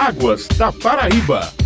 Águas da Paraíba.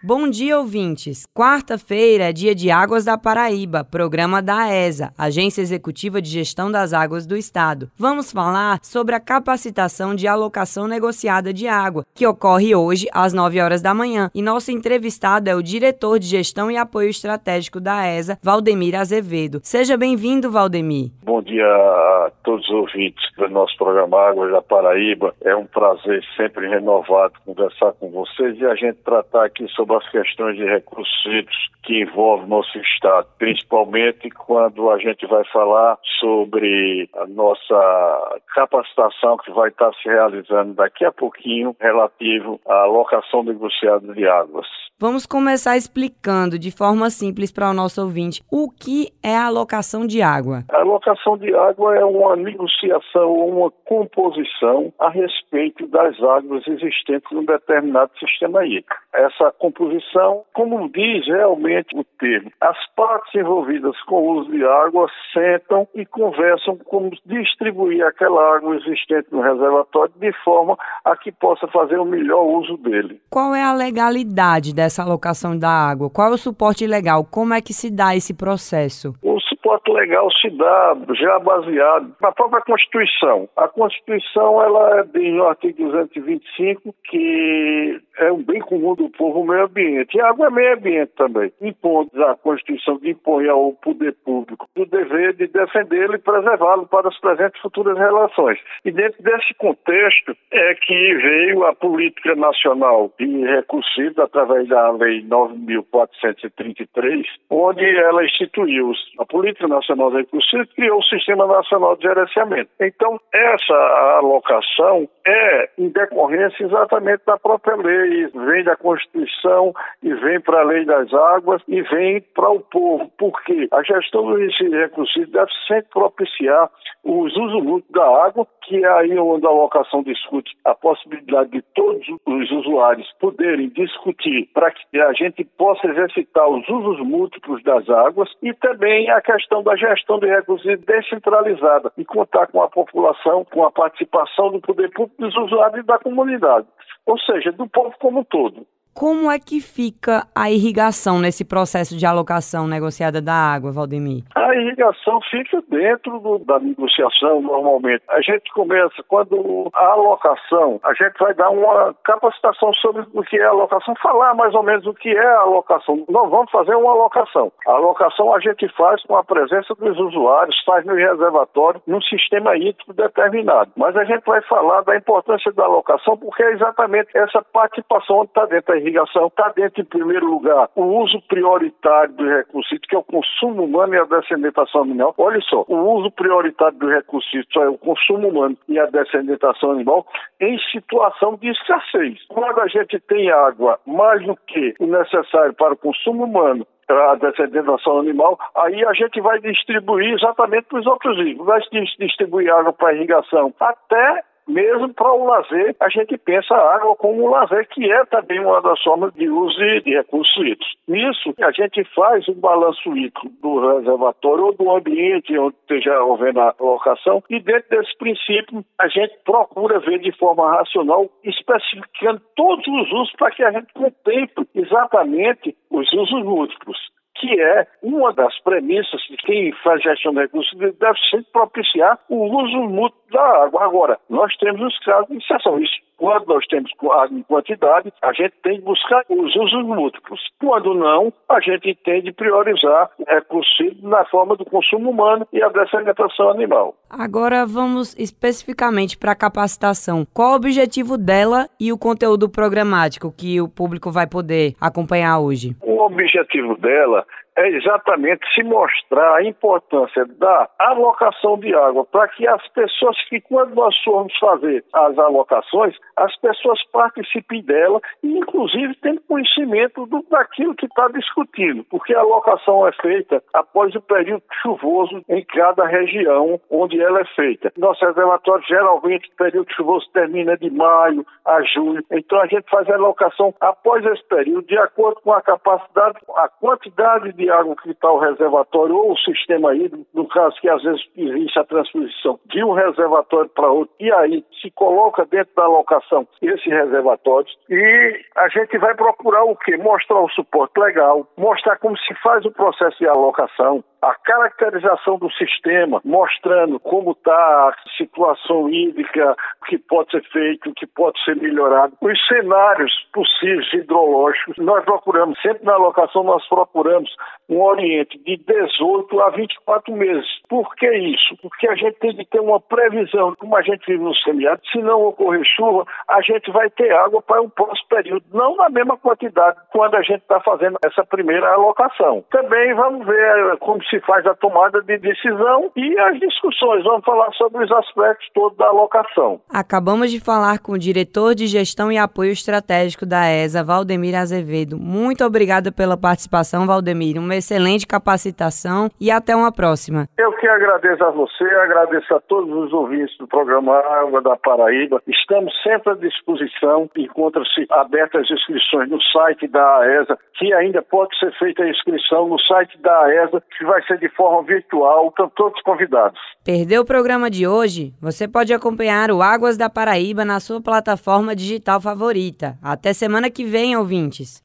Bom dia, ouvintes. Quarta-feira é dia de Águas da Paraíba, programa da ESA, Agência Executiva de Gestão das Águas do Estado. Vamos falar sobre a capacitação de alocação negociada de água, que ocorre hoje às 9 horas da manhã. E nosso entrevistado é o diretor de Gestão e Apoio Estratégico da ESA, Valdemir Azevedo. Seja bem-vindo, Valdemir. Bom dia a todos os ouvintes do nosso programa Águas da Paraíba. É um prazer sempre renovado conversar com vocês e a gente tratar aqui sobre as questões de recursos que envolvem nosso Estado, principalmente quando a gente vai falar sobre a nossa capacitação que vai estar se realizando daqui a pouquinho relativo à alocação negociada de águas. Vamos começar explicando de forma simples para o nosso ouvinte o que é a alocação de água. A alocação de água é uma negociação, uma composição a respeito das águas existentes num determinado sistema hídrico. Essa composição, como diz realmente o termo, as partes envolvidas com o uso de água sentam e conversam como distribuir aquela água existente no reservatório de forma a que possa fazer o melhor uso dele. Qual é a legalidade dessa essa alocação da água? Qual é o suporte legal? Como é que se dá esse processo? O suporte legal se dá já baseado na própria Constituição. A Constituição ela é no artigo 225 que é um bem comum do povo o meio ambiente. E a água é meio ambiente também. Impõe a Constituição que impõe ao poder público o dever de defendê-lo e preservá-lo para as presentes e futuras relações. E dentro desse contexto é que veio a Política Nacional de Recursos através da Lei 9.433, onde ela instituiu a Política Nacional de Recursos e criou o Sistema Nacional de Gerenciamento. Então, essa alocação é em decorrência exatamente da própria lei, vem da Constituição e vem para a Lei das Águas e vem para o povo, porque a gestão do recursos deve sempre propiciar os usos mútuos da água, que é aí onde a alocação discute a possibilidade de todos os usuários poderem discutir para que a gente possa exercitar os usos múltiplos das águas e também a questão da gestão de recursos descentralizada e contar com a população, com a participação do poder público dos usuários e da comunidade, ou seja, do povo como um todo. Como é que fica a irrigação nesse processo de alocação negociada da água, Valdemir? A irrigação fica dentro do, da negociação normalmente. A gente começa, quando a alocação, a gente vai dar uma capacitação sobre o que é alocação, falar mais ou menos o que é a alocação. Nós vamos fazer uma alocação. A alocação a gente faz com a presença dos usuários, faz no reservatório, num sistema hídrico determinado. Mas a gente vai falar da importância da alocação porque é exatamente essa participação onde está dentro irrigação está dentro, em primeiro lugar, o uso prioritário do recurso, que é o consumo humano e a descendentação animal. Olha só, o uso prioritário do recurso é o consumo humano e a descendentação animal em situação de escassez. Quando a gente tem água mais do que o necessário para o consumo humano a descendentação animal, aí a gente vai distribuir exatamente para os outros itens. Vai distribuir água para irrigação até mesmo para o lazer, a gente pensa a água como um lazer, que é também uma das formas de uso de recursos hídricos. Nisso, a gente faz um balanço hídrico do reservatório ou do ambiente onde esteja havendo a locação, e dentro desse princípio, a gente procura ver de forma racional, especificando todos os usos para que a gente contemple exatamente os usos múltiplos que é uma das premissas de quem faz gestão de recursos, deve sempre propiciar o uso mútuo da água. Agora, nós temos os casos de exceção. Isso, quando nós temos água em quantidade, a gente tem que buscar os usos múltiplos. Quando não, a gente tem de priorizar recursos na forma do consumo humano e a descendentação animal. Agora vamos especificamente para a capacitação. Qual o objetivo dela e o conteúdo programático que o público vai poder acompanhar hoje? O objetivo dela é exatamente se mostrar a importância da alocação de água para que as pessoas que, quando nós formos fazer as alocações, as pessoas participem dela e, inclusive, tenham conhecimento do, daquilo que está discutindo, porque a alocação é feita após o período chuvoso em cada região onde ela é feita. Nosso reservatório, geralmente, o período chuvoso termina de maio a julho, então a gente faz a alocação após esse período, de acordo com a capacidade, a quantidade de de água que está o reservatório ou o sistema hídrico, no caso que às vezes existe a transposição de um reservatório para outro, e aí se coloca dentro da alocação esses reservatórios, e a gente vai procurar o quê? Mostrar o suporte legal, mostrar como se faz o processo de alocação, a caracterização do sistema, mostrando como está a situação hídrica, o que pode ser feito, o que pode ser melhorado, os cenários possíveis hidrológicos. Nós procuramos, sempre na alocação, nós procuramos um oriente de 18 a 24 meses. Por que isso? Porque a gente tem que ter uma previsão, como a gente vive no semiárido, se não ocorrer chuva, a gente vai ter água para um próximo período, não na mesma quantidade quando a gente está fazendo essa primeira alocação. Também vamos ver como se faz a tomada de decisão e as discussões. Vamos falar sobre os aspectos todos da alocação. Acabamos de falar com o diretor de gestão e apoio estratégico da ESA, Valdemir Azevedo. Muito obrigada pela participação, Valdemir. Uma excelente capacitação e até uma próxima. Eu que agradeço a você, agradeço a todos os ouvintes do programa Água da Paraíba. Estamos sempre à disposição. Encontra-se abertas as inscrições no site da AESA, que ainda pode ser feita a inscrição no site da AESA, que vai ser de forma virtual. Estão todos convidados. Perdeu o programa de hoje? Você pode acompanhar o Águas da Paraíba na sua plataforma digital favorita. Até semana que vem, ouvintes.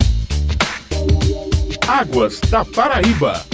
Águas da Paraíba.